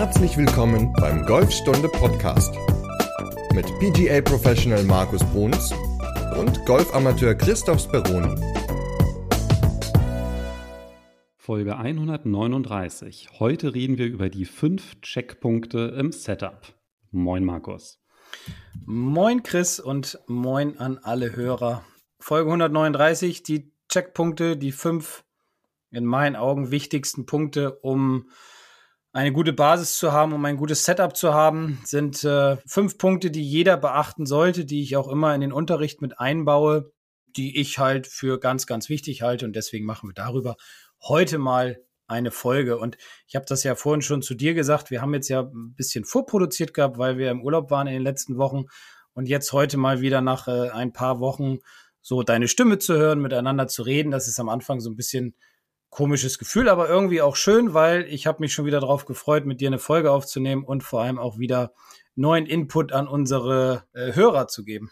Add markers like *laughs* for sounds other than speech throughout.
Herzlich willkommen beim Golfstunde Podcast mit PGA Professional Markus Bruns und Golfamateur Christoph Speroni. Folge 139. Heute reden wir über die fünf Checkpunkte im Setup. Moin Markus. Moin Chris und moin an alle Hörer. Folge 139, die Checkpunkte, die fünf in meinen Augen wichtigsten Punkte, um eine gute Basis zu haben, um ein gutes Setup zu haben, sind äh, fünf Punkte, die jeder beachten sollte, die ich auch immer in den Unterricht mit einbaue, die ich halt für ganz, ganz wichtig halte. Und deswegen machen wir darüber heute mal eine Folge. Und ich habe das ja vorhin schon zu dir gesagt. Wir haben jetzt ja ein bisschen vorproduziert gehabt, weil wir im Urlaub waren in den letzten Wochen. Und jetzt heute mal wieder nach äh, ein paar Wochen so deine Stimme zu hören, miteinander zu reden. Das ist am Anfang so ein bisschen komisches Gefühl, aber irgendwie auch schön, weil ich habe mich schon wieder darauf gefreut, mit dir eine Folge aufzunehmen und vor allem auch wieder neuen Input an unsere äh, Hörer zu geben.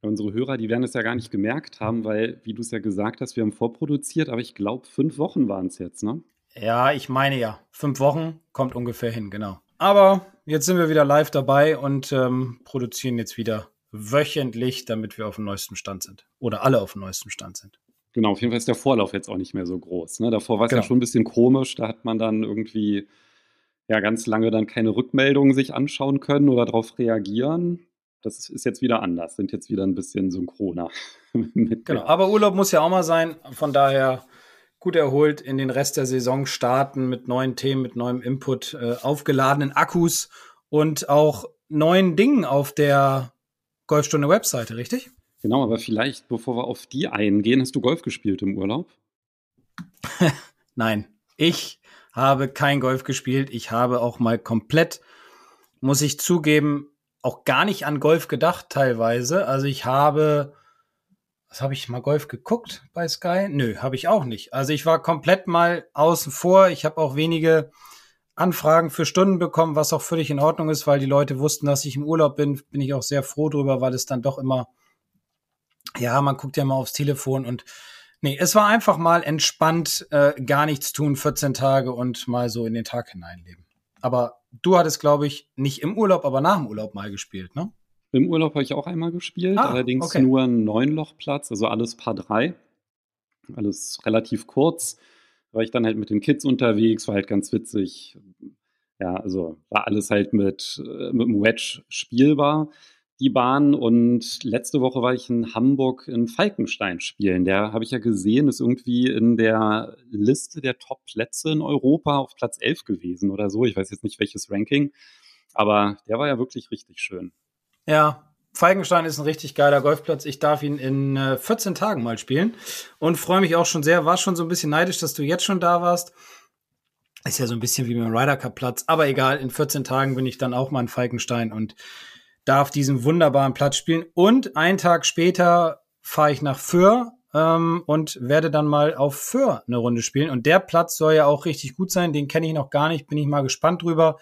Unsere Hörer, die werden es ja gar nicht gemerkt haben, weil, wie du es ja gesagt hast, wir haben vorproduziert, aber ich glaube, fünf Wochen waren es jetzt, ne? Ja, ich meine ja. Fünf Wochen kommt ungefähr hin, genau. Aber jetzt sind wir wieder live dabei und ähm, produzieren jetzt wieder wöchentlich, damit wir auf dem neuesten Stand sind. Oder alle auf dem neuesten Stand sind. Genau, auf jeden Fall ist der Vorlauf jetzt auch nicht mehr so groß. Ne? Davor war es genau. ja schon ein bisschen komisch, da hat man dann irgendwie ja ganz lange dann keine Rückmeldungen sich anschauen können oder darauf reagieren. Das ist jetzt wieder anders, sind jetzt wieder ein bisschen synchroner. *laughs* genau, aber Urlaub muss ja auch mal sein, von daher gut erholt in den Rest der Saison starten mit neuen Themen, mit neuem Input, äh, aufgeladenen Akkus und auch neuen Dingen auf der Golfstunde Webseite, richtig? Genau, aber vielleicht, bevor wir auf die eingehen, hast du Golf gespielt im Urlaub? *laughs* Nein, ich habe kein Golf gespielt. Ich habe auch mal komplett, muss ich zugeben, auch gar nicht an Golf gedacht teilweise. Also ich habe, was habe ich mal Golf geguckt bei Sky? Nö, habe ich auch nicht. Also ich war komplett mal außen vor. Ich habe auch wenige Anfragen für Stunden bekommen, was auch völlig in Ordnung ist, weil die Leute wussten, dass ich im Urlaub bin. Bin ich auch sehr froh drüber, weil es dann doch immer ja, man guckt ja mal aufs Telefon und nee, es war einfach mal entspannt, äh, gar nichts tun, 14 Tage und mal so in den Tag hineinleben. Aber du hattest, glaube ich, nicht im Urlaub, aber nach dem Urlaub mal gespielt, ne? Im Urlaub habe ich auch einmal gespielt, ah, allerdings okay. nur ein Neunlochplatz, also alles Paar drei. Alles relativ kurz. War ich dann halt mit den Kids unterwegs, war halt ganz witzig. Ja, also war alles halt mit, äh, mit dem Wedge spielbar die Bahn. Und letzte Woche war ich in Hamburg in Falkenstein spielen. Der habe ich ja gesehen, ist irgendwie in der Liste der Top-Plätze in Europa auf Platz 11 gewesen oder so. Ich weiß jetzt nicht welches Ranking, aber der war ja wirklich richtig schön. Ja, Falkenstein ist ein richtig geiler Golfplatz. Ich darf ihn in äh, 14 Tagen mal spielen und freue mich auch schon sehr. War schon so ein bisschen neidisch, dass du jetzt schon da warst. Ist ja so ein bisschen wie beim Ryder Cup Platz, aber egal, in 14 Tagen bin ich dann auch mal in Falkenstein und darf diesen wunderbaren Platz spielen. Und einen Tag später fahre ich nach Föhr ähm, und werde dann mal auf Föhr eine Runde spielen. Und der Platz soll ja auch richtig gut sein. Den kenne ich noch gar nicht. Bin ich mal gespannt drüber.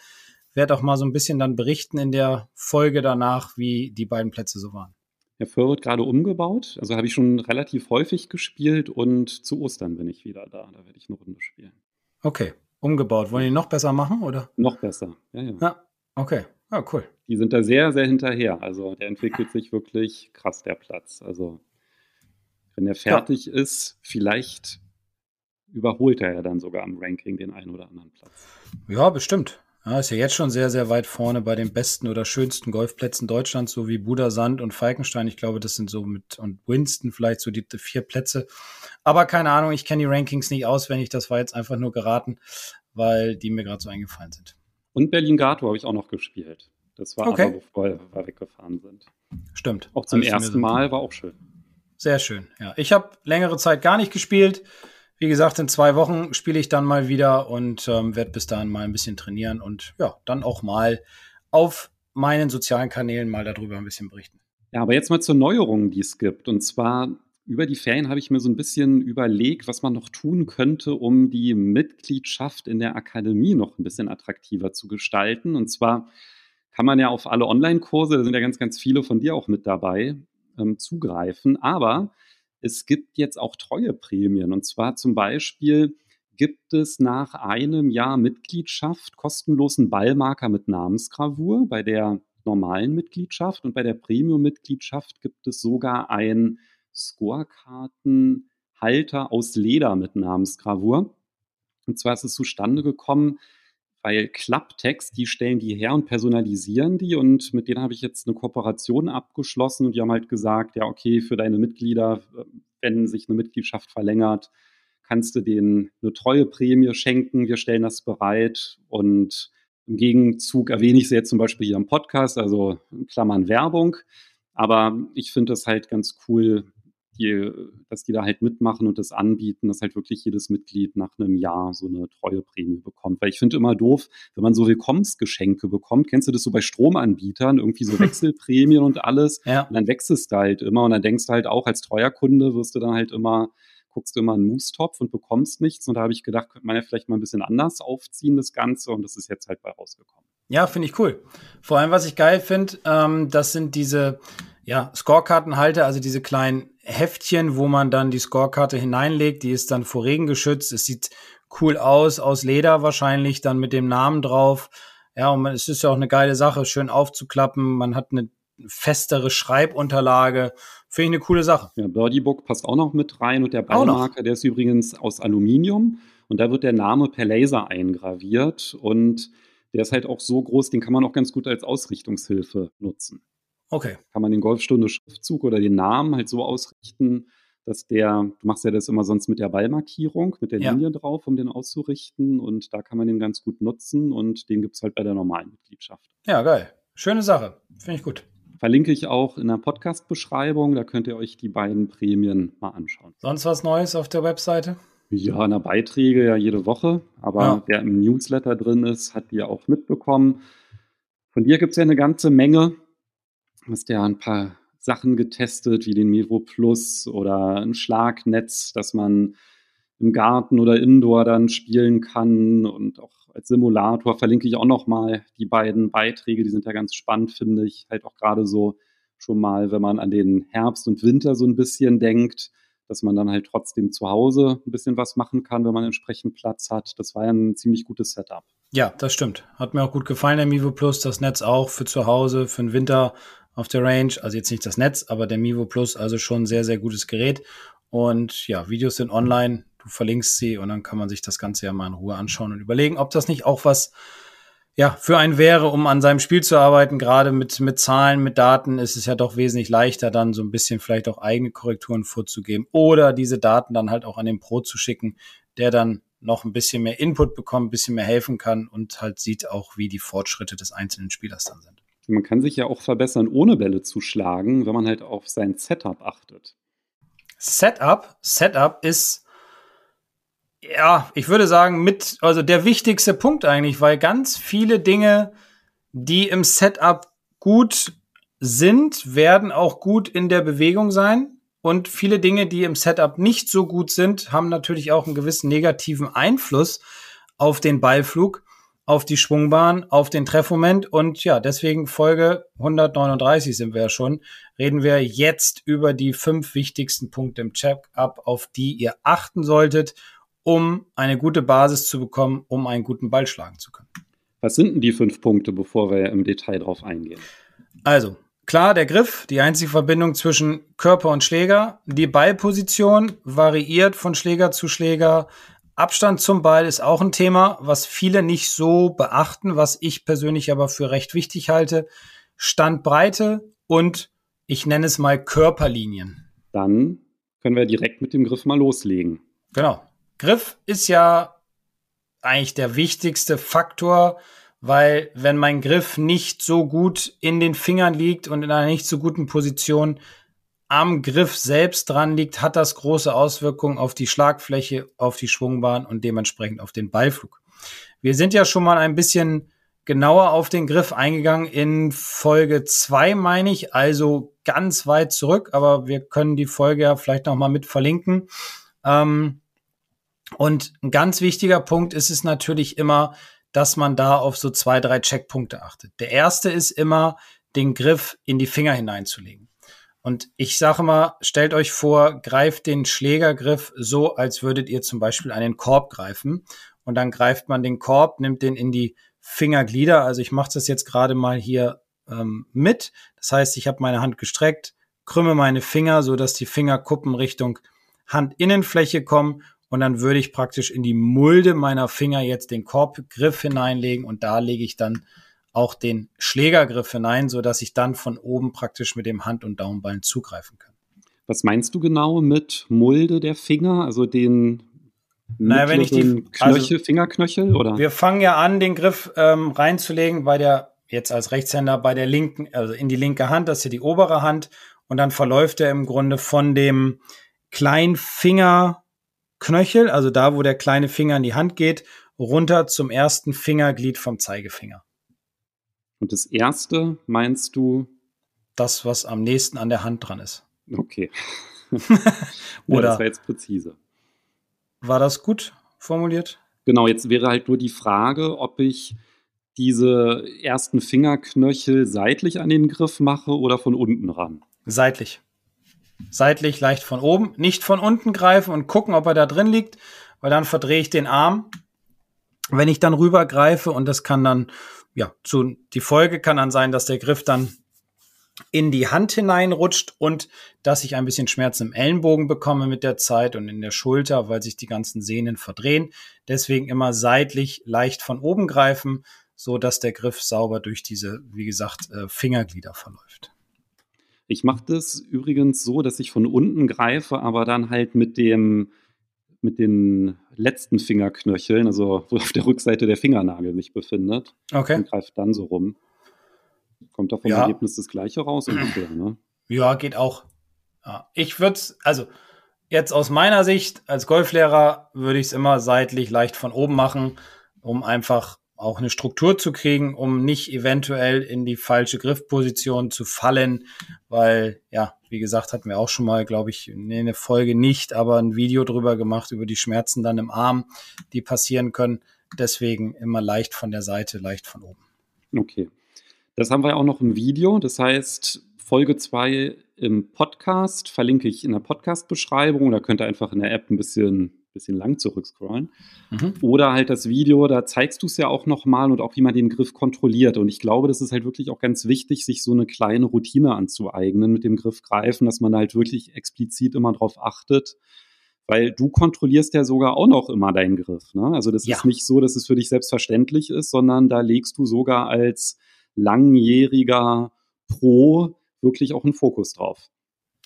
Werde auch mal so ein bisschen dann berichten in der Folge danach, wie die beiden Plätze so waren. Der Föhr wird gerade umgebaut. Also habe ich schon relativ häufig gespielt und zu Ostern bin ich wieder da. Da werde ich eine Runde spielen. Okay, umgebaut. Wollen die noch besser machen, oder? Noch besser, ja, ja. Ja, okay. Ah, cool. Die sind da sehr, sehr hinterher. Also der entwickelt sich wirklich krass, der Platz. Also wenn er fertig ja. ist, vielleicht überholt er ja dann sogar am Ranking den einen oder anderen Platz. Ja, bestimmt. Ja, ist ja jetzt schon sehr, sehr weit vorne bei den besten oder schönsten Golfplätzen Deutschlands, so wie Budersand und Falkenstein. Ich glaube, das sind so mit und Winston vielleicht so die, die vier Plätze. Aber keine Ahnung, ich kenne die Rankings nicht auswendig. Das war jetzt einfach nur geraten, weil die mir gerade so eingefallen sind. Und Berlin-Gato habe ich auch noch gespielt. Das war okay. aber, bevor wir weggefahren sind. Stimmt. Auch zum ersten Mal war auch schön. Sehr schön, ja. Ich habe längere Zeit gar nicht gespielt. Wie gesagt, in zwei Wochen spiele ich dann mal wieder und ähm, werde bis dahin mal ein bisschen trainieren und ja, dann auch mal auf meinen sozialen Kanälen mal darüber ein bisschen berichten. Ja, aber jetzt mal zur Neuerung, die es gibt. Und zwar über die Ferien habe ich mir so ein bisschen überlegt, was man noch tun könnte, um die Mitgliedschaft in der Akademie noch ein bisschen attraktiver zu gestalten. Und zwar kann man ja auf alle Online-Kurse, da sind ja ganz, ganz viele von dir auch mit dabei, ähm, zugreifen. Aber es gibt jetzt auch Treueprämien. Und zwar zum Beispiel gibt es nach einem Jahr Mitgliedschaft kostenlosen Ballmarker mit Namensgravur bei der normalen Mitgliedschaft und bei der Premium-Mitgliedschaft gibt es sogar ein Scorekartenhalter aus Leder mit Namensgravur. Und zwar ist es zustande gekommen, weil Klapptext, die stellen die her und personalisieren die und mit denen habe ich jetzt eine Kooperation abgeschlossen und die haben halt gesagt, ja, okay, für deine Mitglieder, wenn sich eine Mitgliedschaft verlängert, kannst du denen eine treue Prämie schenken, wir stellen das bereit und im Gegenzug erwähne ich sie jetzt zum Beispiel hier im Podcast, also in Klammern Werbung. Aber ich finde das halt ganz cool, die, dass die da halt mitmachen und das anbieten, dass halt wirklich jedes Mitglied nach einem Jahr so eine treue Prämie bekommt. Weil ich finde immer doof, wenn man so Willkommensgeschenke bekommt. Kennst du das so bei Stromanbietern? Irgendwie so *laughs* Wechselprämien und alles. Ja. Und dann wechselst du halt immer und dann denkst du halt auch als treuer Kunde wirst du dann halt immer guckst du immer einen Moostopf und bekommst nichts. Und da habe ich gedacht, könnte man ja vielleicht mal ein bisschen anders aufziehen, das Ganze. Und das ist jetzt halt bei rausgekommen. Ja, finde ich cool. Vor allem, was ich geil finde, ähm, das sind diese ja, Scorekartenhalter, also diese kleinen Heftchen, wo man dann die Scorekarte hineinlegt. Die ist dann vor Regen geschützt. Es sieht cool aus, aus Leder wahrscheinlich, dann mit dem Namen drauf. Ja, und es ist ja auch eine geile Sache, schön aufzuklappen. Man hat eine festere Schreibunterlage. Finde ich eine coole Sache. Ja, Birdie-Book passt auch noch mit rein und der Ballmarker, der ist übrigens aus Aluminium und da wird der Name per Laser eingraviert und der ist halt auch so groß, den kann man auch ganz gut als Ausrichtungshilfe nutzen. Okay. Kann man den Golfstunde-Schriftzug oder den Namen halt so ausrichten, dass der, du machst ja das immer sonst mit der Ballmarkierung, mit der ja. Linie drauf, um den auszurichten und da kann man den ganz gut nutzen und den gibt es halt bei der normalen Mitgliedschaft. Ja, geil. Schöne Sache. Finde ich gut. Verlinke ich auch in der Podcast-Beschreibung, da könnt ihr euch die beiden Prämien mal anschauen. Sonst was Neues auf der Webseite? Ja, in der Beiträge ja jede Woche, aber ja. wer im Newsletter drin ist, hat die ja auch mitbekommen. Von dir gibt es ja eine ganze Menge hast ja ein paar Sachen getestet, wie den Mevo Plus oder ein Schlagnetz, dass man im Garten oder Indoor dann spielen kann und auch als Simulator verlinke ich auch noch mal die beiden Beiträge, die sind ja ganz spannend, finde ich, halt auch gerade so schon mal, wenn man an den Herbst und Winter so ein bisschen denkt, dass man dann halt trotzdem zu Hause ein bisschen was machen kann, wenn man entsprechend Platz hat. Das war ja ein ziemlich gutes Setup. Ja, das stimmt. Hat mir auch gut gefallen, der Mivo Plus, das Netz auch für zu Hause, für den Winter auf der Range. Also jetzt nicht das Netz, aber der Mivo Plus, also schon sehr, sehr gutes Gerät. Und ja, Videos sind online. Du verlinkst sie und dann kann man sich das Ganze ja mal in Ruhe anschauen und überlegen, ob das nicht auch was ja, für einen wäre, um an seinem Spiel zu arbeiten. Gerade mit, mit Zahlen, mit Daten ist es ja doch wesentlich leichter, dann so ein bisschen vielleicht auch eigene Korrekturen vorzugeben oder diese Daten dann halt auch an den Pro zu schicken, der dann noch ein bisschen mehr Input bekommt, ein bisschen mehr helfen kann und halt sieht auch, wie die Fortschritte des einzelnen Spielers dann sind. Man kann sich ja auch verbessern, ohne Bälle zu schlagen, wenn man halt auf sein Setup achtet. Setup, Setup ist, ja, ich würde sagen, mit, also der wichtigste Punkt eigentlich, weil ganz viele Dinge, die im Setup gut sind, werden auch gut in der Bewegung sein. Und viele Dinge, die im Setup nicht so gut sind, haben natürlich auch einen gewissen negativen Einfluss auf den Ballflug auf die Schwungbahn, auf den Treffmoment. Und ja, deswegen Folge 139 sind wir ja schon. Reden wir jetzt über die fünf wichtigsten Punkte im Check-up, auf die ihr achten solltet, um eine gute Basis zu bekommen, um einen guten Ball schlagen zu können. Was sind denn die fünf Punkte, bevor wir im Detail drauf eingehen? Also, klar, der Griff, die einzige Verbindung zwischen Körper und Schläger. Die Ballposition variiert von Schläger zu Schläger. Abstand zum Ball ist auch ein Thema, was viele nicht so beachten, was ich persönlich aber für recht wichtig halte. Standbreite und ich nenne es mal Körperlinien. Dann können wir direkt mit dem Griff mal loslegen. Genau. Griff ist ja eigentlich der wichtigste Faktor, weil wenn mein Griff nicht so gut in den Fingern liegt und in einer nicht so guten Position, am Griff selbst dran liegt, hat das große Auswirkungen auf die Schlagfläche, auf die Schwungbahn und dementsprechend auf den Ballflug. Wir sind ja schon mal ein bisschen genauer auf den Griff eingegangen in Folge zwei, meine ich, also ganz weit zurück, aber wir können die Folge ja vielleicht noch mal mit verlinken. Ähm, und ein ganz wichtiger Punkt ist es natürlich immer, dass man da auf so zwei, drei Checkpunkte achtet. Der erste ist immer, den Griff in die Finger hineinzulegen. Und ich sage mal, stellt euch vor, greift den Schlägergriff so, als würdet ihr zum Beispiel einen Korb greifen. Und dann greift man den Korb, nimmt den in die Fingerglieder. Also ich mache das jetzt gerade mal hier ähm, mit. Das heißt, ich habe meine Hand gestreckt, krümme meine Finger, so dass die Fingerkuppen Richtung Handinnenfläche kommen und dann würde ich praktisch in die Mulde meiner Finger jetzt den Korbgriff hineinlegen und da lege ich dann auch den Schlägergriff hinein, so dass ich dann von oben praktisch mit dem Hand- und Daumenballen zugreifen kann. Was meinst du genau mit Mulde der Finger, also den naja, wenn ich die Knöchel, also, Fingerknöchel oder? Wir fangen ja an, den Griff ähm, reinzulegen bei der jetzt als Rechtshänder bei der linken, also in die linke Hand, das ist ja die obere Hand und dann verläuft er im Grunde von dem Kleinfingerknöchel, also da, wo der kleine Finger in die Hand geht, runter zum ersten Fingerglied vom Zeigefinger. Und das erste meinst du? Das, was am nächsten an der Hand dran ist. Okay. Oder *laughs* ja, das war jetzt präzise. War das gut formuliert? Genau, jetzt wäre halt nur die Frage, ob ich diese ersten Fingerknöchel seitlich an den Griff mache oder von unten ran. Seitlich. Seitlich, leicht von oben. Nicht von unten greifen und gucken, ob er da drin liegt, weil dann verdrehe ich den Arm. Wenn ich dann rüber greife und das kann dann, ja, zu, die Folge kann dann sein, dass der Griff dann in die Hand hineinrutscht und dass ich ein bisschen Schmerzen im Ellenbogen bekomme mit der Zeit und in der Schulter, weil sich die ganzen Sehnen verdrehen. Deswegen immer seitlich leicht von oben greifen, so dass der Griff sauber durch diese, wie gesagt, äh, Fingerglieder verläuft. Ich mache das übrigens so, dass ich von unten greife, aber dann halt mit dem mit den letzten Fingerknöcheln, also wo auf der Rückseite der Fingernagel sich befindet. Okay. Und greift dann so rum. Kommt da vom ja. Ergebnis das gleiche raus ungefähr, ne? Ja, geht auch. Ja. Ich würde also jetzt aus meiner Sicht als Golflehrer würde ich es immer seitlich leicht von oben machen, um einfach auch eine Struktur zu kriegen, um nicht eventuell in die falsche Griffposition zu fallen, weil, ja, wie gesagt, hatten wir auch schon mal, glaube ich, in eine Folge nicht, aber ein Video drüber gemacht, über die Schmerzen dann im Arm, die passieren können. Deswegen immer leicht von der Seite, leicht von oben. Okay. Das haben wir auch noch im Video. Das heißt, Folge 2 im Podcast verlinke ich in der Podcast-Beschreibung. Da könnt ihr einfach in der App ein bisschen bisschen lang zurückscrollen. Mhm. Oder halt das Video, da zeigst du es ja auch nochmal und auch wie man den Griff kontrolliert. Und ich glaube, das ist halt wirklich auch ganz wichtig, sich so eine kleine Routine anzueignen mit dem Griff greifen, dass man halt wirklich explizit immer drauf achtet. Weil du kontrollierst ja sogar auch noch immer deinen Griff. Ne? Also das ja. ist nicht so, dass es für dich selbstverständlich ist, sondern da legst du sogar als langjähriger Pro wirklich auch einen Fokus drauf.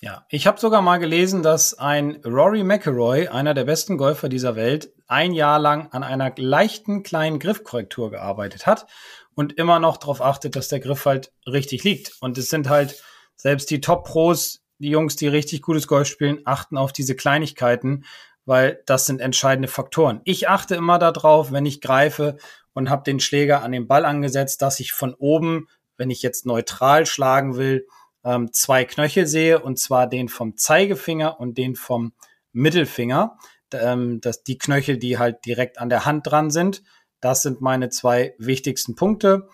Ja, ich habe sogar mal gelesen, dass ein Rory McIlroy, einer der besten Golfer dieser Welt, ein Jahr lang an einer leichten kleinen Griffkorrektur gearbeitet hat und immer noch darauf achtet, dass der Griff halt richtig liegt. Und es sind halt selbst die Top-Pros, die Jungs, die richtig gutes Golf spielen, achten auf diese Kleinigkeiten, weil das sind entscheidende Faktoren. Ich achte immer darauf, wenn ich greife und habe den Schläger an den Ball angesetzt, dass ich von oben, wenn ich jetzt neutral schlagen will, ähm, zwei Knöchel sehe, und zwar den vom Zeigefinger und den vom Mittelfinger. Ähm, das, die Knöchel, die halt direkt an der Hand dran sind. Das sind meine zwei wichtigsten Punkte.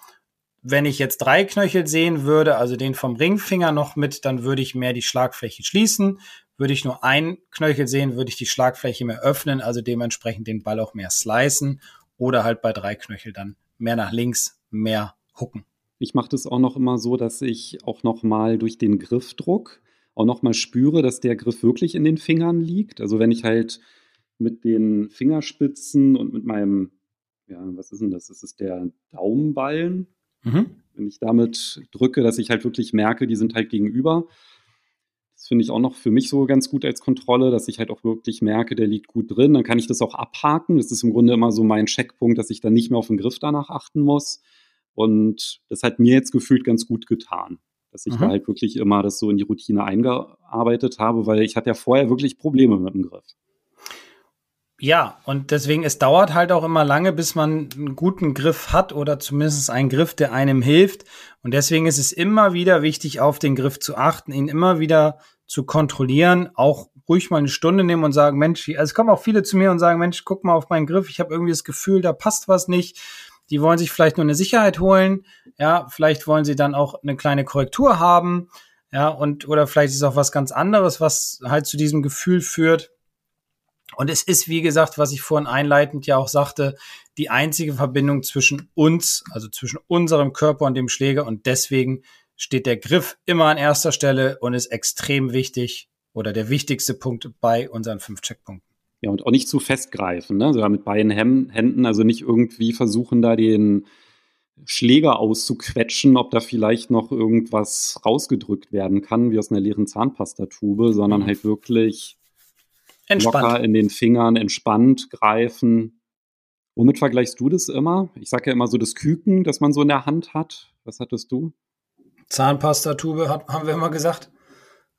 Wenn ich jetzt drei Knöchel sehen würde, also den vom Ringfinger noch mit, dann würde ich mehr die Schlagfläche schließen. Würde ich nur ein Knöchel sehen, würde ich die Schlagfläche mehr öffnen, also dementsprechend den Ball auch mehr slicen oder halt bei drei Knöchel dann mehr nach links, mehr hucken. Ich mache das auch noch immer so, dass ich auch noch mal durch den Griffdruck auch noch mal spüre, dass der Griff wirklich in den Fingern liegt. Also wenn ich halt mit den Fingerspitzen und mit meinem, ja, was ist denn das? Das ist der Daumenballen. Mhm. Wenn ich damit drücke, dass ich halt wirklich merke, die sind halt gegenüber. Das finde ich auch noch für mich so ganz gut als Kontrolle, dass ich halt auch wirklich merke, der liegt gut drin. Dann kann ich das auch abhaken. Das ist im Grunde immer so mein Checkpunkt, dass ich dann nicht mehr auf den Griff danach achten muss. Und das hat mir jetzt gefühlt ganz gut getan, dass ich mhm. da halt wirklich immer das so in die Routine eingearbeitet habe, weil ich hatte ja vorher wirklich Probleme mit dem Griff. Ja, und deswegen, es dauert halt auch immer lange, bis man einen guten Griff hat oder zumindest einen Griff, der einem hilft. Und deswegen ist es immer wieder wichtig, auf den Griff zu achten, ihn immer wieder zu kontrollieren, auch ruhig mal eine Stunde nehmen und sagen, Mensch, also es kommen auch viele zu mir und sagen, Mensch, guck mal auf meinen Griff, ich habe irgendwie das Gefühl, da passt was nicht die wollen sich vielleicht nur eine Sicherheit holen, ja, vielleicht wollen sie dann auch eine kleine Korrektur haben. Ja, und oder vielleicht ist auch was ganz anderes, was halt zu diesem Gefühl führt. Und es ist, wie gesagt, was ich vorhin einleitend ja auch sagte, die einzige Verbindung zwischen uns, also zwischen unserem Körper und dem Schläger. Und deswegen steht der Griff immer an erster Stelle und ist extrem wichtig oder der wichtigste Punkt bei unseren fünf Checkpunkten. Ja, und auch nicht zu festgreifen, ne? sogar mit beiden Händen, also nicht irgendwie versuchen, da den Schläger auszuquetschen, ob da vielleicht noch irgendwas rausgedrückt werden kann, wie aus einer leeren Zahnpastatube, sondern mhm. halt wirklich entspannt. locker in den Fingern entspannt greifen. Womit vergleichst du das immer? Ich sage ja immer so das Küken, das man so in der Hand hat. Was hattest du? Zahnpastatube hat, haben wir immer gesagt.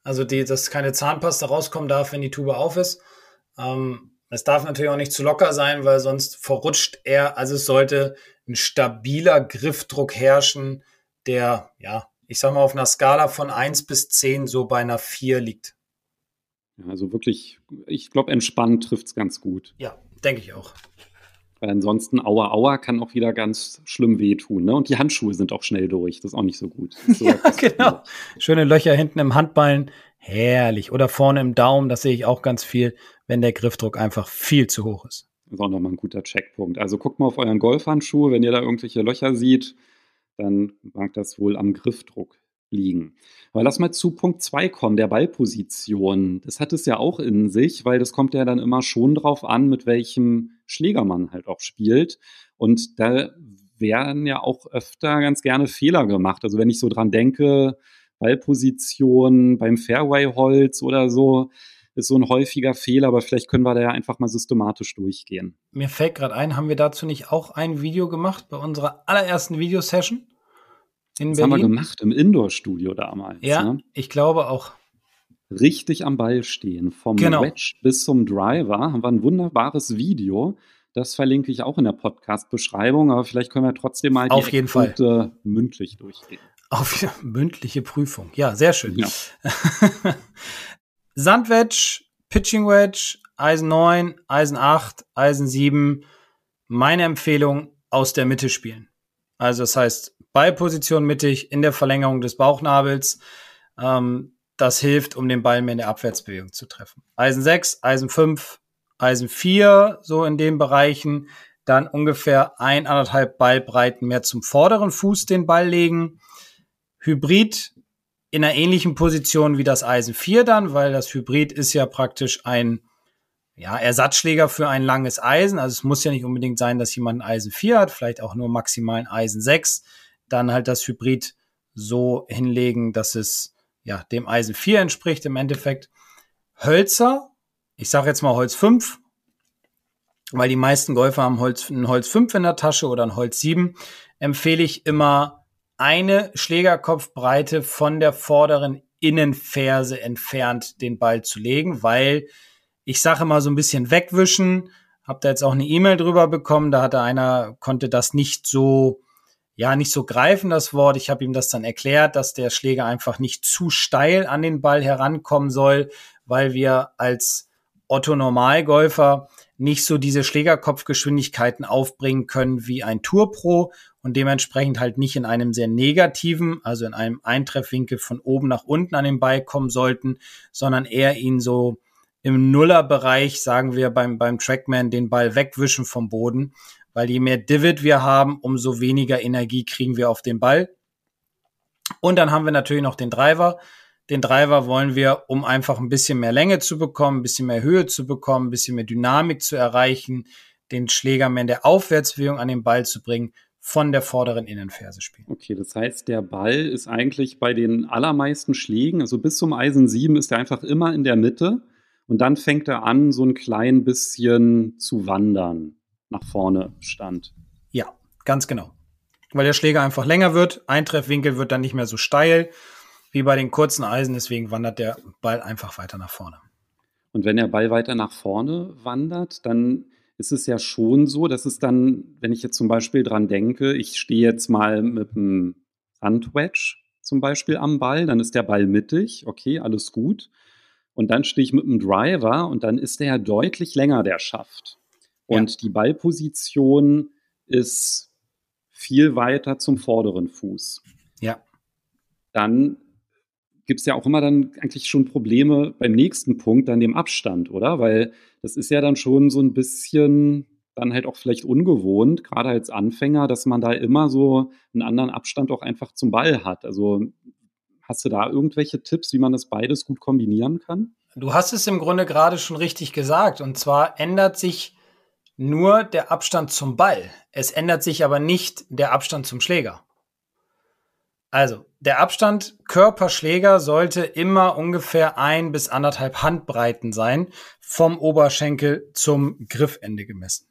Also, die, dass keine Zahnpasta rauskommen darf, wenn die Tube auf ist. Ähm, es darf natürlich auch nicht zu locker sein, weil sonst verrutscht er. Also es sollte ein stabiler Griffdruck herrschen, der, ja, ich sag mal, auf einer Skala von 1 bis 10 so bei einer 4 liegt. Ja, also wirklich, ich glaube, entspannt trifft es ganz gut. Ja, denke ich auch. Weil ansonsten Aua Aua kann auch wieder ganz schlimm wehtun. Ne? Und die Handschuhe sind auch schnell durch. Das ist auch nicht so gut. *laughs* So ja, genau. Schöne Löcher hinten im Handballen. Herrlich. Oder vorne im Daumen, das sehe ich auch ganz viel, wenn der Griffdruck einfach viel zu hoch ist. Das ist auch nochmal ein guter Checkpunkt. Also guckt mal auf euren Golfhandschuh, wenn ihr da irgendwelche Löcher seht, dann mag das wohl am Griffdruck liegen. Aber lass mal zu Punkt 2 kommen, der Ballposition. Das hat es ja auch in sich, weil das kommt ja dann immer schon drauf an, mit welchem Schläger man halt auch spielt. Und da werden ja auch öfter ganz gerne Fehler gemacht. Also wenn ich so dran denke, Ballposition beim Fairway-Holz oder so, ist so ein häufiger Fehler, aber vielleicht können wir da ja einfach mal systematisch durchgehen. Mir fällt gerade ein, haben wir dazu nicht auch ein Video gemacht bei unserer allerersten Videosession? In das Berlin. haben wir gemacht im Indoor-Studio damals. Ja, ne? ich glaube auch. Richtig am Ball stehen, vom genau. Wedge bis zum Driver, haben wir ein wunderbares Video. Das verlinke ich auch in der Podcast-Beschreibung, aber vielleicht können wir trotzdem mal Auf jeden Fall. mündlich durchgehen. Auf mündliche Prüfung. Ja, sehr schön. Ja. *laughs* Sandwedge, Pitching Wedge, Eisen 9, Eisen 8, Eisen 7. Meine Empfehlung aus der Mitte spielen. Also das heißt, Ballposition mittig in der Verlängerung des Bauchnabels. Ähm, das hilft, um den Ball mehr in der Abwärtsbewegung zu treffen. Eisen 6, Eisen 5, Eisen 4, so in den Bereichen. Dann ungefähr eineinhalb Ballbreiten mehr zum vorderen Fuß den Ball legen. Hybrid in einer ähnlichen Position wie das Eisen 4 dann, weil das Hybrid ist ja praktisch ein ja, Ersatzschläger für ein langes Eisen. Also es muss ja nicht unbedingt sein, dass jemand ein Eisen 4 hat, vielleicht auch nur maximal ein Eisen 6 dann halt das Hybrid so hinlegen, dass es ja dem Eisen 4 entspricht im Endeffekt. Hölzer, ich sage jetzt mal Holz 5, weil die meisten Golfer haben Holz, ein Holz 5 in der Tasche oder ein Holz 7, empfehle ich immer eine Schlägerkopfbreite von der vorderen Innenferse entfernt den Ball zu legen, weil ich sage mal so ein bisschen wegwischen. Hab da jetzt auch eine E-Mail drüber bekommen, da hatte einer, konnte das nicht so ja nicht so greifen, das Wort. Ich habe ihm das dann erklärt, dass der Schläger einfach nicht zu steil an den Ball herankommen soll, weil wir als Otto Normalgolfer nicht so diese Schlägerkopfgeschwindigkeiten aufbringen können wie ein Tour Pro und dementsprechend halt nicht in einem sehr negativen, also in einem Eintreffwinkel von oben nach unten an den Ball kommen sollten, sondern eher ihn so im Nullerbereich, sagen wir beim, beim Trackman, den Ball wegwischen vom Boden weil je mehr Divid wir haben, umso weniger Energie kriegen wir auf den Ball. Und dann haben wir natürlich noch den Driver. Den Driver wollen wir, um einfach ein bisschen mehr Länge zu bekommen, ein bisschen mehr Höhe zu bekommen, ein bisschen mehr Dynamik zu erreichen, den Schläger mehr in der Aufwärtsbewegung an den Ball zu bringen, von der vorderen Innenferse spielen. Okay, das heißt, der Ball ist eigentlich bei den allermeisten Schlägen, also bis zum Eisen 7 ist er einfach immer in der Mitte und dann fängt er an, so ein klein bisschen zu wandern nach vorne stand. Ja, ganz genau. Weil der Schläger einfach länger wird, Eintreffwinkel wird dann nicht mehr so steil wie bei den kurzen Eisen, deswegen wandert der Ball einfach weiter nach vorne. Und wenn der Ball weiter nach vorne wandert, dann ist es ja schon so, dass es dann, wenn ich jetzt zum Beispiel dran denke, ich stehe jetzt mal mit einem Sandwedge zum Beispiel am Ball, dann ist der Ball mittig, okay, alles gut. Und dann stehe ich mit einem Driver und dann ist der ja deutlich länger, der Schaft. Und ja. die Ballposition ist viel weiter zum vorderen Fuß. Ja. Dann gibt es ja auch immer dann eigentlich schon Probleme beim nächsten Punkt, dann dem Abstand, oder? Weil das ist ja dann schon so ein bisschen dann halt auch vielleicht ungewohnt, gerade als Anfänger, dass man da immer so einen anderen Abstand auch einfach zum Ball hat. Also hast du da irgendwelche Tipps, wie man das beides gut kombinieren kann? Du hast es im Grunde gerade schon richtig gesagt. Und zwar ändert sich nur der Abstand zum Ball. Es ändert sich aber nicht der Abstand zum Schläger. Also, der Abstand Körperschläger sollte immer ungefähr ein bis anderthalb Handbreiten sein, vom Oberschenkel zum Griffende gemessen.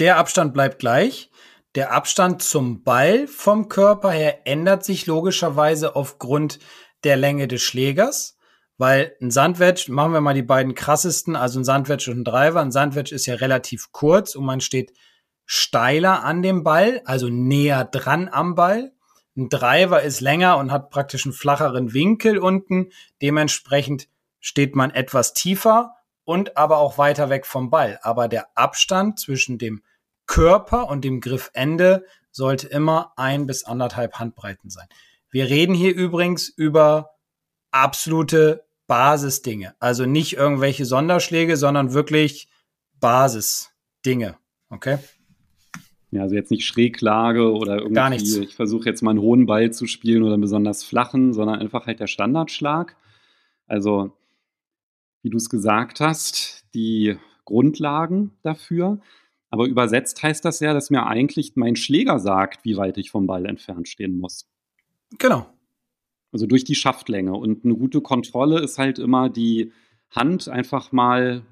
Der Abstand bleibt gleich. Der Abstand zum Ball vom Körper her ändert sich logischerweise aufgrund der Länge des Schlägers, weil ein Sandwedge, machen wir mal die beiden krassesten, also ein Sandwedge und ein Driver. Ein Sandwedge ist ja relativ kurz und man steht steiler an dem Ball, also näher dran am Ball. Ein Driver ist länger und hat praktisch einen flacheren Winkel unten. Dementsprechend steht man etwas tiefer und aber auch weiter weg vom Ball. Aber der Abstand zwischen dem Körper und dem Griffende sollte immer ein bis anderthalb Handbreiten sein. Wir reden hier übrigens über absolute Basisdinge. Also nicht irgendwelche Sonderschläge, sondern wirklich Basisdinge. Okay? Ja, also jetzt nicht Schräglage oder irgendwie, Gar nichts. ich versuche jetzt mal einen hohen Ball zu spielen oder einen besonders flachen, sondern einfach halt der Standardschlag. Also, wie du es gesagt hast, die Grundlagen dafür. Aber übersetzt heißt das ja, dass mir eigentlich mein Schläger sagt, wie weit ich vom Ball entfernt stehen muss. Genau. Also durch die Schaftlänge. Und eine gute Kontrolle ist halt immer die Hand einfach mal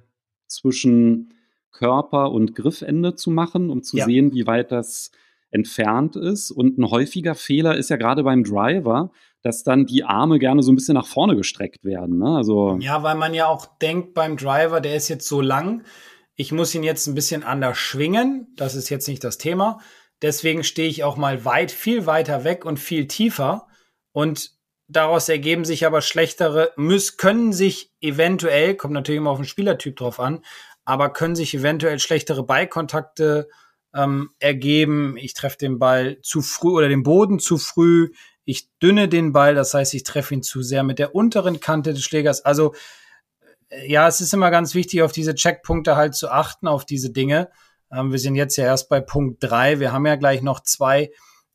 zwischen Körper und Griffende zu machen, um zu ja. sehen, wie weit das entfernt ist. Und ein häufiger Fehler ist ja gerade beim Driver, dass dann die Arme gerne so ein bisschen nach vorne gestreckt werden. Ne? Also ja, weil man ja auch denkt beim Driver, der ist jetzt so lang, ich muss ihn jetzt ein bisschen anders schwingen. Das ist jetzt nicht das Thema. Deswegen stehe ich auch mal weit, viel weiter weg und viel tiefer. Und daraus ergeben sich aber schlechtere, müssen, können sich eventuell, kommt natürlich immer auf den Spielertyp drauf an, aber können sich eventuell schlechtere Ballkontakte ähm, ergeben. Ich treffe den Ball zu früh oder den Boden zu früh. Ich dünne den Ball, das heißt, ich treffe ihn zu sehr mit der unteren Kante des Schlägers. Also äh, ja, es ist immer ganz wichtig, auf diese Checkpunkte halt zu achten, auf diese Dinge. Ähm, wir sind jetzt ja erst bei Punkt drei. Wir haben ja gleich noch zwei.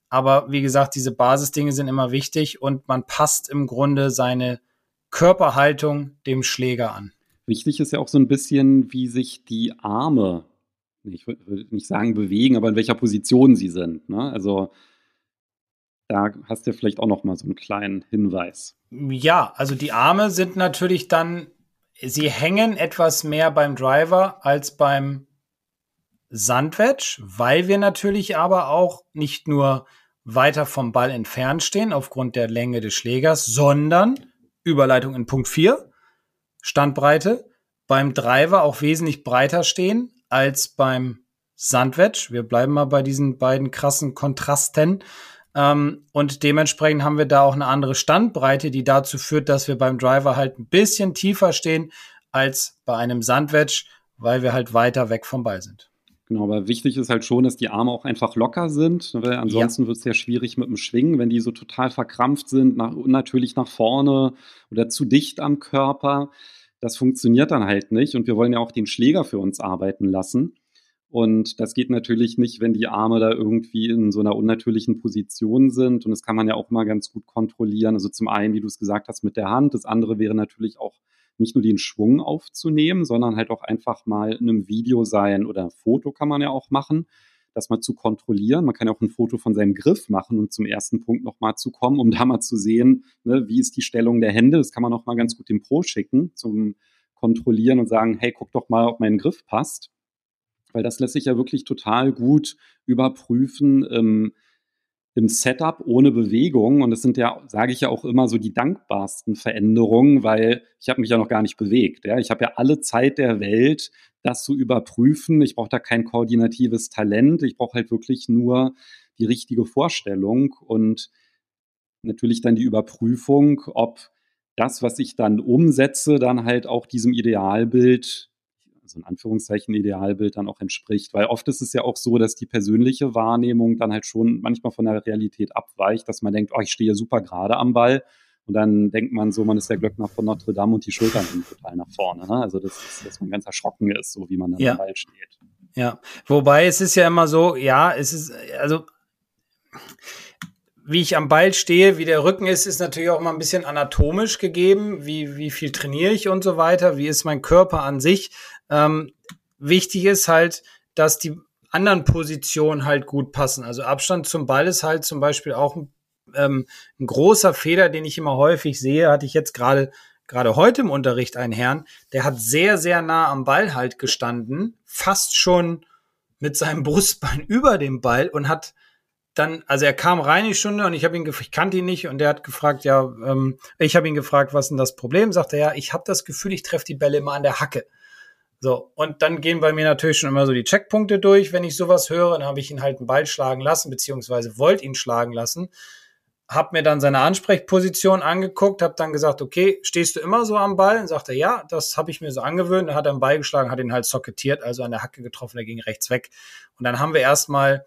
Aber wie gesagt, diese Basisdinge sind immer wichtig und man passt im Grunde seine Körperhaltung dem Schläger an. Wichtig ist ja auch so ein bisschen, wie sich die Arme, ich würde nicht sagen bewegen, aber in welcher Position sie sind. Ne? Also da hast du vielleicht auch noch mal so einen kleinen Hinweis. Ja, also die Arme sind natürlich dann, sie hängen etwas mehr beim Driver als beim Sandwedge, weil wir natürlich aber auch nicht nur weiter vom Ball entfernt stehen aufgrund der Länge des Schlägers, sondern Überleitung in Punkt 4, Standbreite beim Driver auch wesentlich breiter stehen als beim Sandwedge. Wir bleiben mal bei diesen beiden krassen Kontrasten. Ähm, und dementsprechend haben wir da auch eine andere Standbreite, die dazu führt, dass wir beim Driver halt ein bisschen tiefer stehen als bei einem Sandwedge, weil wir halt weiter weg vom Ball sind. Genau, aber wichtig ist halt schon, dass die Arme auch einfach locker sind, weil ansonsten ja. wird es ja schwierig mit dem Schwingen, wenn die so total verkrampft sind, nach, natürlich nach vorne oder zu dicht am Körper. Das funktioniert dann halt nicht und wir wollen ja auch den Schläger für uns arbeiten lassen. Und das geht natürlich nicht, wenn die Arme da irgendwie in so einer unnatürlichen Position sind. Und das kann man ja auch mal ganz gut kontrollieren. Also zum einen, wie du es gesagt hast, mit der Hand. Das andere wäre natürlich auch nicht nur den Schwung aufzunehmen, sondern halt auch einfach mal in einem Video sein oder ein Foto kann man ja auch machen, das mal zu kontrollieren. Man kann ja auch ein Foto von seinem Griff machen und zum ersten Punkt nochmal zu kommen, um *laughs* da mal zu sehen, ne, wie ist die Stellung der Hände. Das kann man auch mal ganz gut dem Pro schicken zum Kontrollieren und sagen, hey, guck doch mal, ob mein Griff passt. Weil das lässt sich ja wirklich total gut überprüfen. Ähm, im Setup ohne Bewegung. Und das sind ja, sage ich ja auch immer, so die dankbarsten Veränderungen, weil ich habe mich ja noch gar nicht bewegt. Ja? Ich habe ja alle Zeit der Welt, das zu überprüfen. Ich brauche da kein koordinatives Talent. Ich brauche halt wirklich nur die richtige Vorstellung und natürlich dann die Überprüfung, ob das, was ich dann umsetze, dann halt auch diesem Idealbild also in Anführungszeichen Idealbild dann auch entspricht. Weil oft ist es ja auch so, dass die persönliche Wahrnehmung dann halt schon manchmal von der Realität abweicht, dass man denkt, oh, ich stehe super gerade am Ball. Und dann denkt man so, man ist der Glöckner von Notre Dame und die Schultern sind total nach vorne. Ne? Also das ist, dass man ganz erschrocken ist, so wie man dann ja. am Ball steht. Ja, wobei es ist ja immer so, ja, es ist, also wie ich am Ball stehe, wie der Rücken ist, ist natürlich auch mal ein bisschen anatomisch gegeben. Wie, wie viel trainiere ich und so weiter? Wie ist mein Körper an sich? Ähm, wichtig ist halt, dass die anderen Positionen halt gut passen. Also Abstand zum Ball ist halt zum Beispiel auch ein, ähm, ein großer Fehler, den ich immer häufig sehe. Hatte ich jetzt gerade gerade heute im Unterricht einen Herrn, der hat sehr, sehr nah am Ball halt gestanden, fast schon mit seinem *laughs* Brustbein über dem Ball und hat dann, also er kam rein die Stunde und ich habe ihn, ich kannte ihn nicht und der hat gefragt, ja, ähm, ich habe ihn gefragt, was ist denn das Problem? Sagt er, ja, ich habe das Gefühl, ich treffe die Bälle immer an der Hacke. So, und dann gehen bei mir natürlich schon immer so die Checkpunkte durch, wenn ich sowas höre. Dann habe ich ihn halt einen Ball schlagen lassen, beziehungsweise wollte ihn schlagen lassen. Hab mir dann seine Ansprechposition angeguckt, habe dann gesagt, okay, stehst du immer so am Ball? Und sagt er, ja, das habe ich mir so angewöhnt. Dann hat er einen Ball geschlagen, hat ihn halt socketiert, also an der Hacke getroffen, er ging rechts weg. Und dann haben wir erstmal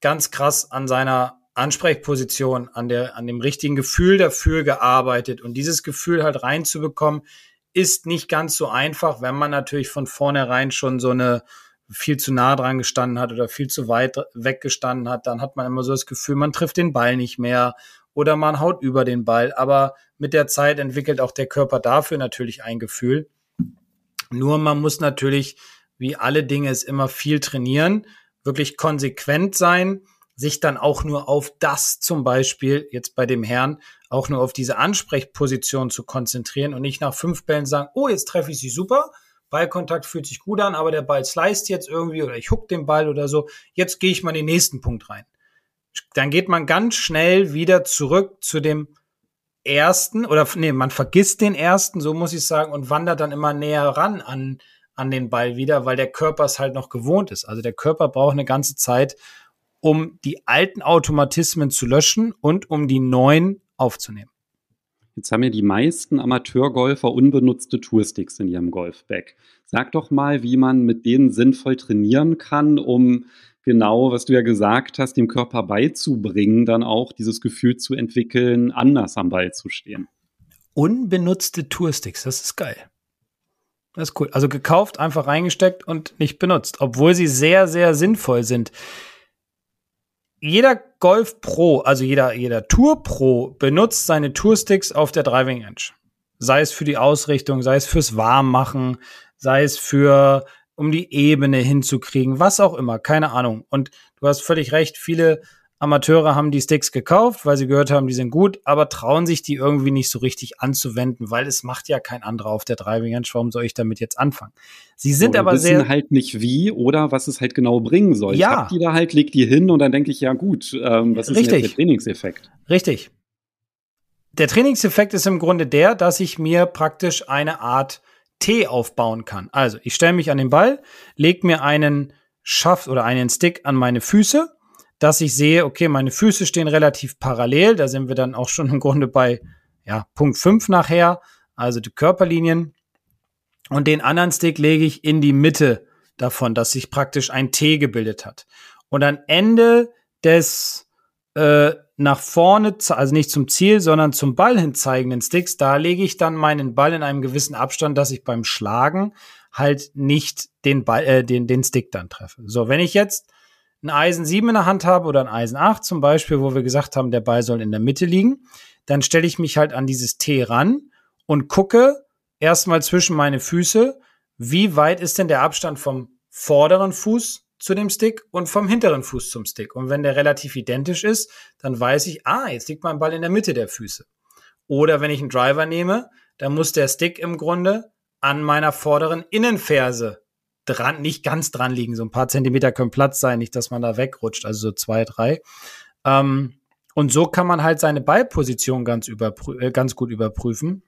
ganz krass an seiner Ansprechposition, an der, an dem richtigen Gefühl dafür gearbeitet. Und dieses Gefühl halt reinzubekommen, ist nicht ganz so einfach, wenn man natürlich von vornherein schon so eine viel zu nah dran gestanden hat oder viel zu weit weggestanden hat, dann hat man immer so das Gefühl, man trifft den Ball nicht mehr oder man haut über den Ball. Aber mit der Zeit entwickelt auch der Körper dafür natürlich ein Gefühl. Nur man muss natürlich, wie alle Dinge, es immer viel trainieren wirklich konsequent sein, sich dann auch nur auf das zum Beispiel, jetzt bei dem Herrn, auch nur auf diese Ansprechposition zu konzentrieren und nicht nach fünf Bällen sagen, oh, jetzt treffe ich sie super, Ballkontakt fühlt sich gut an, aber der Ball sliced jetzt irgendwie oder ich huck den Ball oder so, jetzt gehe ich mal in den nächsten Punkt rein. Dann geht man ganz schnell wieder zurück zu dem ersten oder nee, man vergisst den ersten, so muss ich sagen, und wandert dann immer näher ran an an den Ball wieder, weil der Körper es halt noch gewohnt ist. Also der Körper braucht eine ganze Zeit, um die alten Automatismen zu löschen und um die neuen aufzunehmen. Jetzt haben ja die meisten Amateurgolfer unbenutzte Toursticks in ihrem Golfbag. Sag doch mal, wie man mit denen sinnvoll trainieren kann, um genau, was du ja gesagt hast, dem Körper beizubringen, dann auch dieses Gefühl zu entwickeln, anders am Ball zu stehen. Unbenutzte Toursticks, das ist geil. Das ist cool. Also gekauft, einfach reingesteckt und nicht benutzt, obwohl sie sehr, sehr sinnvoll sind. Jeder Golf Pro, also jeder, jeder Tour Pro benutzt seine Toursticks auf der Driving Range. Sei es für die Ausrichtung, sei es fürs Warmmachen, sei es für, um die Ebene hinzukriegen, was auch immer, keine Ahnung. Und du hast völlig recht, viele Amateure haben die Sticks gekauft, weil sie gehört haben, die sind gut, aber trauen sich die irgendwie nicht so richtig anzuwenden, weil es macht ja kein anderer auf der Driving Range. Warum soll ich damit jetzt anfangen? Sie sind oder aber wissen sehr halt nicht wie oder was es halt genau bringen soll. Ja. Ich hab die da halt, leg die hin und dann denke ich ja gut, ähm, was ist Richtig. der Trainingseffekt? Richtig. Der Trainingseffekt ist im Grunde der, dass ich mir praktisch eine Art T aufbauen kann. Also ich stelle mich an den Ball, leg mir einen Schaft oder einen Stick an meine Füße dass ich sehe, okay, meine Füße stehen relativ parallel. Da sind wir dann auch schon im Grunde bei ja, Punkt 5 nachher, also die Körperlinien. Und den anderen Stick lege ich in die Mitte davon, dass sich praktisch ein T gebildet hat. Und am Ende des äh, nach vorne, also nicht zum Ziel, sondern zum Ball hin zeigenden Sticks, da lege ich dann meinen Ball in einem gewissen Abstand, dass ich beim Schlagen halt nicht den Ball, äh, den, den Stick dann treffe. So, wenn ich jetzt ein Eisen 7 in der Hand habe oder ein Eisen 8 zum Beispiel, wo wir gesagt haben, der Ball soll in der Mitte liegen, dann stelle ich mich halt an dieses T ran und gucke erstmal zwischen meine Füße, wie weit ist denn der Abstand vom vorderen Fuß zu dem Stick und vom hinteren Fuß zum Stick. Und wenn der relativ identisch ist, dann weiß ich, ah, jetzt liegt mein Ball in der Mitte der Füße. Oder wenn ich einen Driver nehme, dann muss der Stick im Grunde an meiner vorderen Innenferse dran, nicht ganz dran liegen. So ein paar Zentimeter können Platz sein, nicht, dass man da wegrutscht, also so zwei, drei. Ähm, und so kann man halt seine Ballposition ganz, äh, ganz gut überprüfen.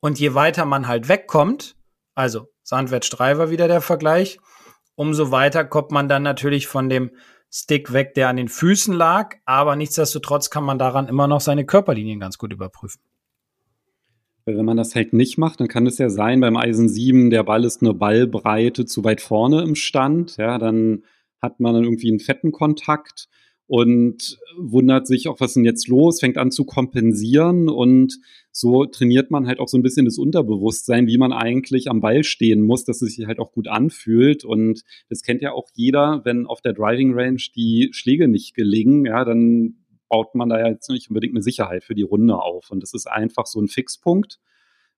Und je weiter man halt wegkommt, also Sandwich Driver wieder der Vergleich, umso weiter kommt man dann natürlich von dem Stick weg, der an den Füßen lag, aber nichtsdestotrotz kann man daran immer noch seine Körperlinien ganz gut überprüfen. Weil wenn man das halt nicht macht, dann kann es ja sein, beim Eisen 7, der Ball ist eine Ballbreite zu weit vorne im Stand, ja, dann hat man dann irgendwie einen fetten Kontakt und wundert sich auch, was ist denn jetzt los, fängt an zu kompensieren und so trainiert man halt auch so ein bisschen das Unterbewusstsein, wie man eigentlich am Ball stehen muss, dass es sich halt auch gut anfühlt und das kennt ja auch jeder, wenn auf der Driving Range die Schläge nicht gelingen, ja, dann baut man da ja jetzt nicht unbedingt eine Sicherheit für die Runde auf und das ist einfach so ein Fixpunkt.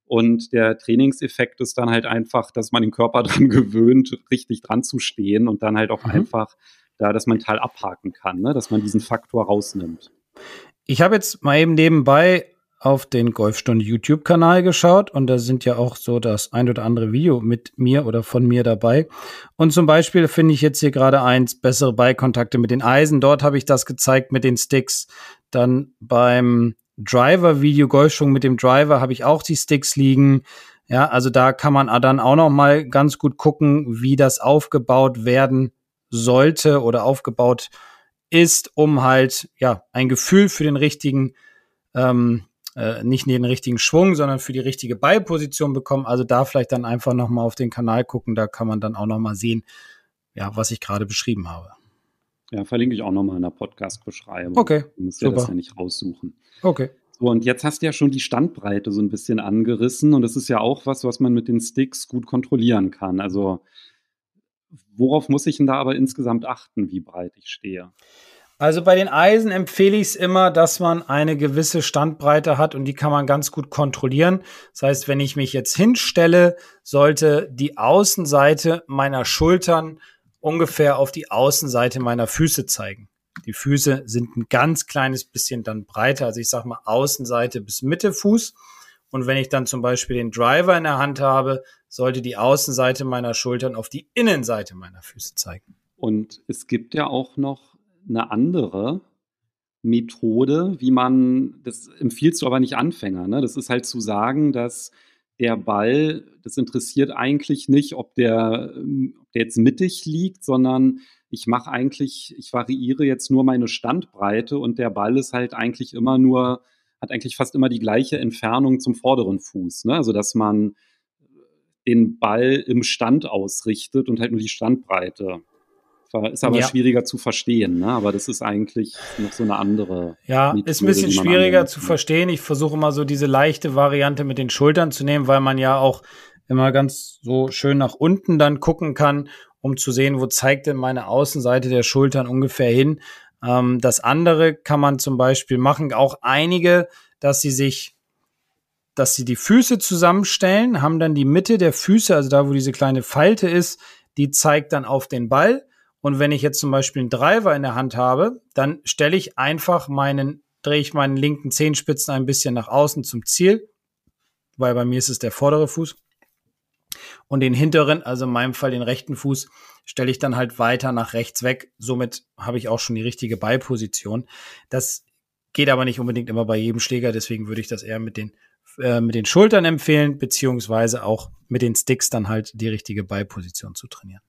Und der Trainingseffekt ist dann halt einfach, dass man den Körper *laughs* dran gewöhnt, richtig dran zu stehen und dann halt auch mhm. einfach da das mental abhaken kann, ne? dass man diesen Faktor rausnimmt. Ich habe jetzt mal eben nebenbei auf den Golfstunde YouTube-Kanal geschaut und da sind ja auch so das ein oder andere Video mit mir oder von mir dabei. Und zum Beispiel finde ich jetzt hier gerade eins, bessere Beikontakte mit den Eisen. Dort habe ich das gezeigt mit den Sticks. Dann beim Driver-Video, Golfschwung mit dem Driver, habe ich auch die Sticks liegen. Ja, also da kann man dann auch noch mal ganz gut gucken, wie das aufgebaut werden sollte oder aufgebaut ist, um halt ja ein Gefühl für den richtigen, ähm, äh, nicht den richtigen Schwung, sondern für die richtige Ballposition bekommen. Also da vielleicht dann einfach noch mal auf den Kanal gucken, da kann man dann auch noch mal sehen, ja, was ich gerade beschrieben habe. Ja, verlinke ich auch noch mal in der Podcast-Beschreibung. Okay, du musst super. ja das ja nicht raussuchen. Okay. So, und jetzt hast du ja schon die Standbreite so ein bisschen angerissen und das ist ja auch was, was man mit den Sticks gut kontrollieren kann. Also Worauf muss ich denn da aber insgesamt achten, wie breit ich stehe? Also bei den Eisen empfehle ich es immer, dass man eine gewisse Standbreite hat und die kann man ganz gut kontrollieren. Das heißt, wenn ich mich jetzt hinstelle, sollte die Außenseite meiner Schultern ungefähr auf die Außenseite meiner Füße zeigen. Die Füße sind ein ganz kleines bisschen dann breiter, also ich sage mal Außenseite bis Mitte Fuß. Und wenn ich dann zum Beispiel den Driver in der Hand habe, sollte die Außenseite meiner Schultern auf die Innenseite meiner Füße zeigen. Und es gibt ja auch noch eine andere Methode, wie man, das empfiehlst du aber nicht Anfänger, ne? Das ist halt zu sagen, dass der Ball, das interessiert eigentlich nicht, ob der, ob der jetzt mittig liegt, sondern ich mache eigentlich, ich variiere jetzt nur meine Standbreite und der Ball ist halt eigentlich immer nur, hat eigentlich fast immer die gleiche Entfernung zum vorderen Fuß. Ne? Also dass man den Ball im Stand ausrichtet und halt nur die Standbreite. Ist aber ja. schwieriger zu verstehen, ne? aber das ist eigentlich noch so eine andere. Ja, ist ein bisschen schwieriger zu verstehen. Ich versuche immer so diese leichte Variante mit den Schultern zu nehmen, weil man ja auch immer ganz so schön nach unten dann gucken kann, um zu sehen, wo zeigt denn meine Außenseite der Schultern ungefähr hin. Ähm, das andere kann man zum Beispiel machen, auch einige, dass sie sich dass sie die Füße zusammenstellen, haben dann die Mitte der Füße, also da, wo diese kleine Falte ist, die zeigt dann auf den Ball. Und wenn ich jetzt zum Beispiel einen Driver in der Hand habe, dann stelle ich einfach meinen, drehe ich meinen linken Zehenspitzen ein bisschen nach außen zum Ziel, weil bei mir ist es der vordere Fuß. Und den hinteren, also in meinem Fall den rechten Fuß, stelle ich dann halt weiter nach rechts weg. Somit habe ich auch schon die richtige Ballposition. Das geht aber nicht unbedingt immer bei jedem Schläger, deswegen würde ich das eher mit den äh, mit den Schultern empfehlen, beziehungsweise auch mit den Sticks dann halt die richtige Ballposition zu trainieren.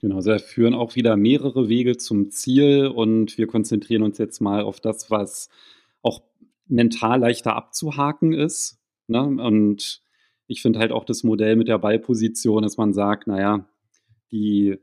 Genau, also führen auch wieder mehrere Wege zum Ziel und wir konzentrieren uns jetzt mal auf das, was auch mental leichter abzuhaken ist. Ne? Und ich finde halt auch das Modell mit der Ballposition, dass man sagt, naja, die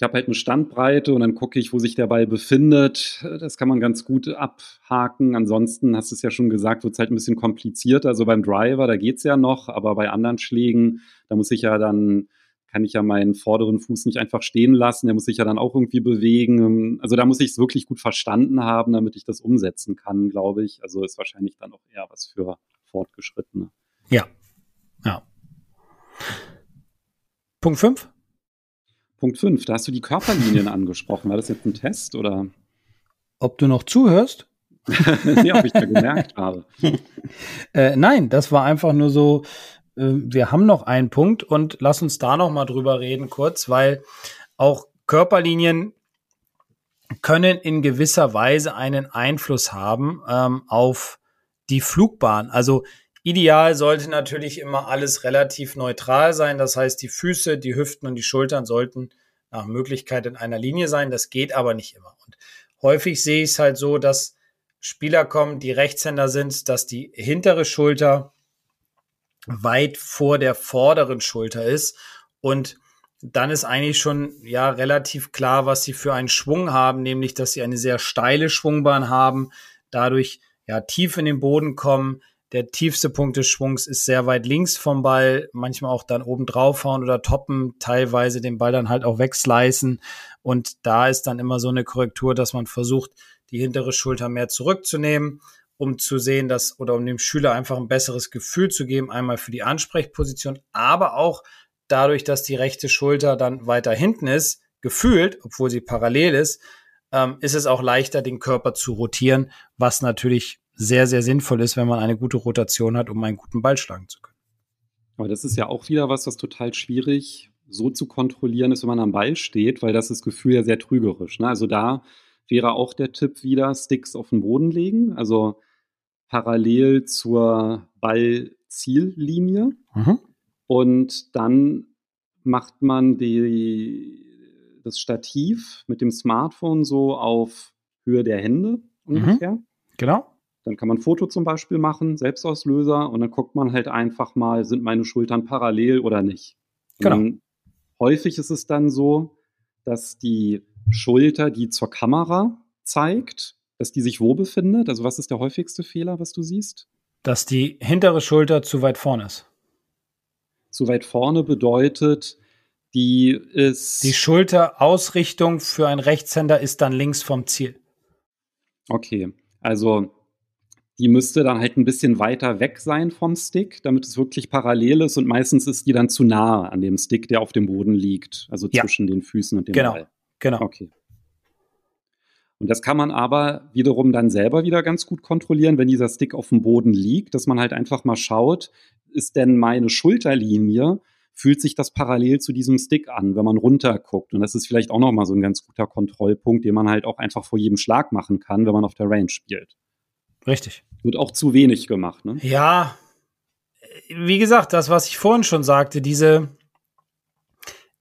ich habe halt eine Standbreite und dann gucke ich, wo sich der Ball befindet. Das kann man ganz gut abhaken. Ansonsten, hast du es ja schon gesagt, wird es halt ein bisschen komplizierter. Also beim Driver, da geht es ja noch, aber bei anderen Schlägen, da muss ich ja dann, kann ich ja meinen vorderen Fuß nicht einfach stehen lassen. Der muss sich ja dann auch irgendwie bewegen. Also da muss ich es wirklich gut verstanden haben, damit ich das umsetzen kann, glaube ich. Also ist wahrscheinlich dann auch eher was für Fortgeschrittene. Ja. Ja. Punkt 5. Punkt 5, da hast du die Körperlinien *laughs* angesprochen. War das jetzt ein Test oder? Ob du noch zuhörst? *laughs* nee, ob ich da gemerkt habe. *laughs* äh, nein, das war einfach nur so, wir haben noch einen Punkt und lass uns da noch mal drüber reden kurz, weil auch Körperlinien können in gewisser Weise einen Einfluss haben ähm, auf die Flugbahn. Also Ideal sollte natürlich immer alles relativ neutral sein. Das heißt, die Füße, die Hüften und die Schultern sollten nach Möglichkeit in einer Linie sein. Das geht aber nicht immer. Und häufig sehe ich es halt so, dass Spieler kommen, die Rechtshänder sind, dass die hintere Schulter weit vor der vorderen Schulter ist. Und dann ist eigentlich schon ja relativ klar, was sie für einen Schwung haben, nämlich dass sie eine sehr steile Schwungbahn haben, dadurch ja tief in den Boden kommen. Der tiefste Punkt des Schwungs ist sehr weit links vom Ball, manchmal auch dann oben draufhauen oder toppen, teilweise den Ball dann halt auch wegslicen. Und da ist dann immer so eine Korrektur, dass man versucht, die hintere Schulter mehr zurückzunehmen, um zu sehen, dass oder um dem Schüler einfach ein besseres Gefühl zu geben, einmal für die Ansprechposition, aber auch dadurch, dass die rechte Schulter dann weiter hinten ist, gefühlt, obwohl sie parallel ist, ähm, ist es auch leichter, den Körper zu rotieren, was natürlich sehr, sehr sinnvoll ist, wenn man eine gute Rotation hat, um einen guten Ball schlagen zu können. Aber das ist ja auch wieder was, was total schwierig so zu kontrollieren ist, wenn man am Ball steht, weil das ist Gefühl ja sehr trügerisch. Ne? Also da wäre auch der Tipp wieder, Sticks auf den Boden legen, also parallel zur Ballziellinie. Mhm. Und dann macht man die, das Stativ mit dem Smartphone so auf Höhe der Hände mhm. ungefähr. Mhm. Genau. Dann kann man ein Foto zum Beispiel machen, Selbstauslöser, und dann guckt man halt einfach mal, sind meine Schultern parallel oder nicht. Genau. häufig ist es dann so, dass die Schulter, die zur Kamera zeigt, dass die sich wo befindet. Also was ist der häufigste Fehler, was du siehst? Dass die hintere Schulter zu weit vorne ist. Zu weit vorne bedeutet, die ist. Die Schulterausrichtung für einen Rechtshänder ist dann links vom Ziel. Okay, also die müsste dann halt ein bisschen weiter weg sein vom Stick, damit es wirklich parallel ist und meistens ist die dann zu nah an dem Stick, der auf dem Boden liegt, also ja. zwischen den Füßen und dem genau. Ball. Genau. Okay. Und das kann man aber wiederum dann selber wieder ganz gut kontrollieren, wenn dieser Stick auf dem Boden liegt, dass man halt einfach mal schaut, ist denn meine Schulterlinie, fühlt sich das parallel zu diesem Stick an, wenn man runter guckt. Und das ist vielleicht auch nochmal so ein ganz guter Kontrollpunkt, den man halt auch einfach vor jedem Schlag machen kann, wenn man auf der Range spielt. Richtig. Wird auch zu wenig gemacht, ne? Ja. Wie gesagt, das, was ich vorhin schon sagte, diese,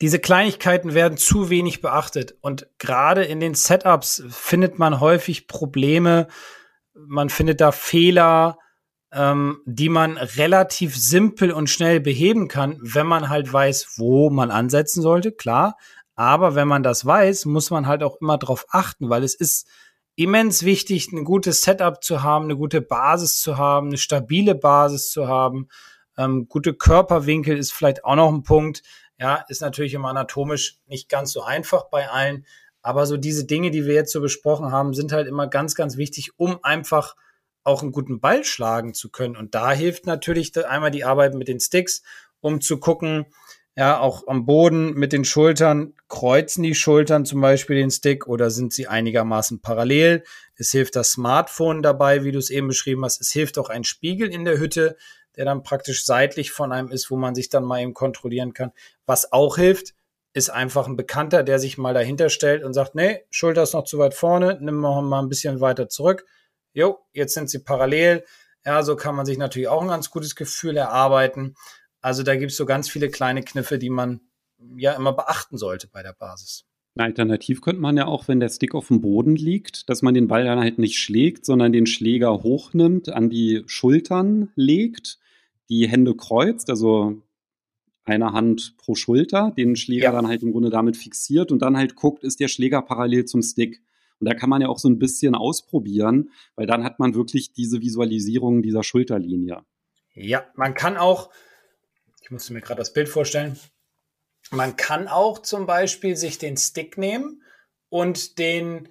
diese Kleinigkeiten werden zu wenig beachtet. Und gerade in den Setups findet man häufig Probleme. Man findet da Fehler, ähm, die man relativ simpel und schnell beheben kann, wenn man halt weiß, wo man ansetzen sollte, klar. Aber wenn man das weiß, muss man halt auch immer darauf achten, weil es ist immens wichtig, ein gutes Setup zu haben, eine gute Basis zu haben, eine stabile Basis zu haben. Ähm, gute Körperwinkel ist vielleicht auch noch ein Punkt. Ja, ist natürlich immer anatomisch nicht ganz so einfach bei allen. Aber so diese Dinge, die wir jetzt so besprochen haben, sind halt immer ganz, ganz wichtig, um einfach auch einen guten Ball schlagen zu können. Und da hilft natürlich einmal die Arbeit mit den Sticks, um zu gucken, ja, auch am Boden mit den Schultern, kreuzen die Schultern zum Beispiel den Stick oder sind sie einigermaßen parallel? Es hilft das Smartphone dabei, wie du es eben beschrieben hast. Es hilft auch ein Spiegel in der Hütte, der dann praktisch seitlich von einem ist, wo man sich dann mal eben kontrollieren kann. Was auch hilft, ist einfach ein Bekannter, der sich mal dahinter stellt und sagt, nee, Schulter ist noch zu weit vorne, nimm mal ein bisschen weiter zurück. Jo, jetzt sind sie parallel. Ja, so kann man sich natürlich auch ein ganz gutes Gefühl erarbeiten. Also da gibt es so ganz viele kleine Kniffe, die man ja immer beachten sollte bei der Basis. Alternativ könnte man ja auch, wenn der Stick auf dem Boden liegt, dass man den Ball dann halt nicht schlägt, sondern den Schläger hochnimmt, an die Schultern legt die Hände kreuzt, also eine Hand pro Schulter, den Schläger ja. dann halt im Grunde damit fixiert und dann halt guckt, ist der Schläger parallel zum Stick. Und da kann man ja auch so ein bisschen ausprobieren, weil dann hat man wirklich diese Visualisierung dieser Schulterlinie. Ja, man kann auch, ich musste mir gerade das Bild vorstellen, man kann auch zum Beispiel sich den Stick nehmen und den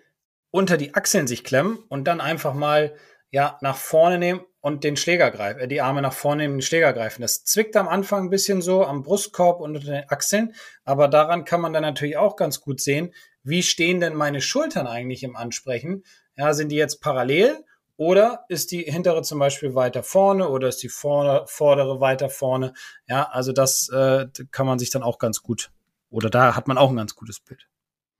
unter die Achseln sich klemmen und dann einfach mal ja nach vorne nehmen und den Schläger greifen, äh, die Arme nach vorne nehmen, den Schläger greifen. Das zwickt am Anfang ein bisschen so am Brustkorb und unter den Achseln, aber daran kann man dann natürlich auch ganz gut sehen, wie stehen denn meine Schultern eigentlich im Ansprechen? Ja, sind die jetzt parallel oder ist die hintere zum Beispiel weiter vorne oder ist die vorne, vordere weiter vorne? Ja, also das äh, kann man sich dann auch ganz gut oder da hat man auch ein ganz gutes Bild.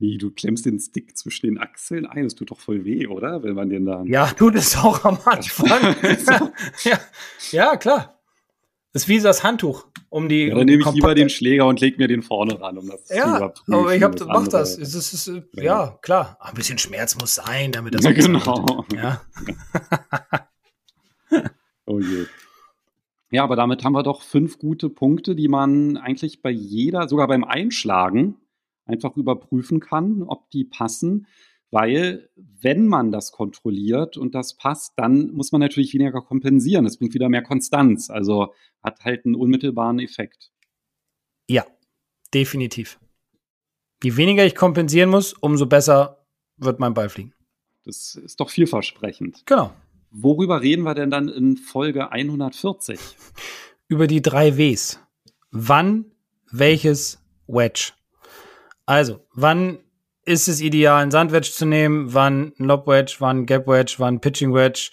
Wie, du klemmst den Stick zwischen den Achseln ein? Das tut doch voll weh, oder? Wenn man den da. Ja, tut es auch am Anfang. *laughs* *laughs* ja, ja, klar. Das ist wie das Handtuch um die. Ja, dann um nehme ich lieber den Schläger und leg mir den vorne ran, um das ja, zu überprüfen. Aber ich hab, mach das. Es ist, ist, ja. ja. klar. Ein bisschen Schmerz muss sein, damit das. Ja, genau. Ja. *laughs* oh je. Ja, aber damit haben wir doch fünf gute Punkte, die man eigentlich bei jeder, sogar beim Einschlagen, einfach überprüfen kann, ob die passen. Weil, wenn man das kontrolliert und das passt, dann muss man natürlich weniger kompensieren. Das bringt wieder mehr Konstanz. Also hat halt einen unmittelbaren Effekt. Ja, definitiv. Je weniger ich kompensieren muss, umso besser wird mein Ball fliegen. Das ist doch vielversprechend. Genau. Worüber reden wir denn dann in Folge 140? *laughs* Über die drei Ws. Wann welches Wedge? Also, wann ist es ideal, ein Sandwedge zu nehmen? Wann ein Lob Wedge? Wann ein Gap Wedge? Wann ein Pitching Wedge?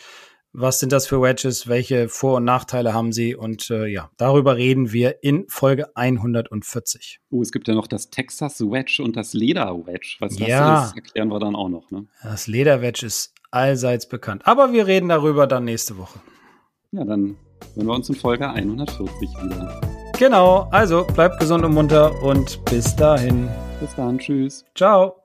Was sind das für Wedges? Welche Vor- und Nachteile haben sie? Und äh, ja, darüber reden wir in Folge 140. Oh, es gibt ja noch das Texas Wedge und das Leder Wedge. Was das ja. ist, erklären wir dann auch noch. Ne? Das Leder Wedge ist allseits bekannt. Aber wir reden darüber dann nächste Woche. Ja, dann hören wir uns in Folge 140 wieder. Genau, also bleibt gesund und munter und bis dahin. Bis dann, tschüss. Ciao.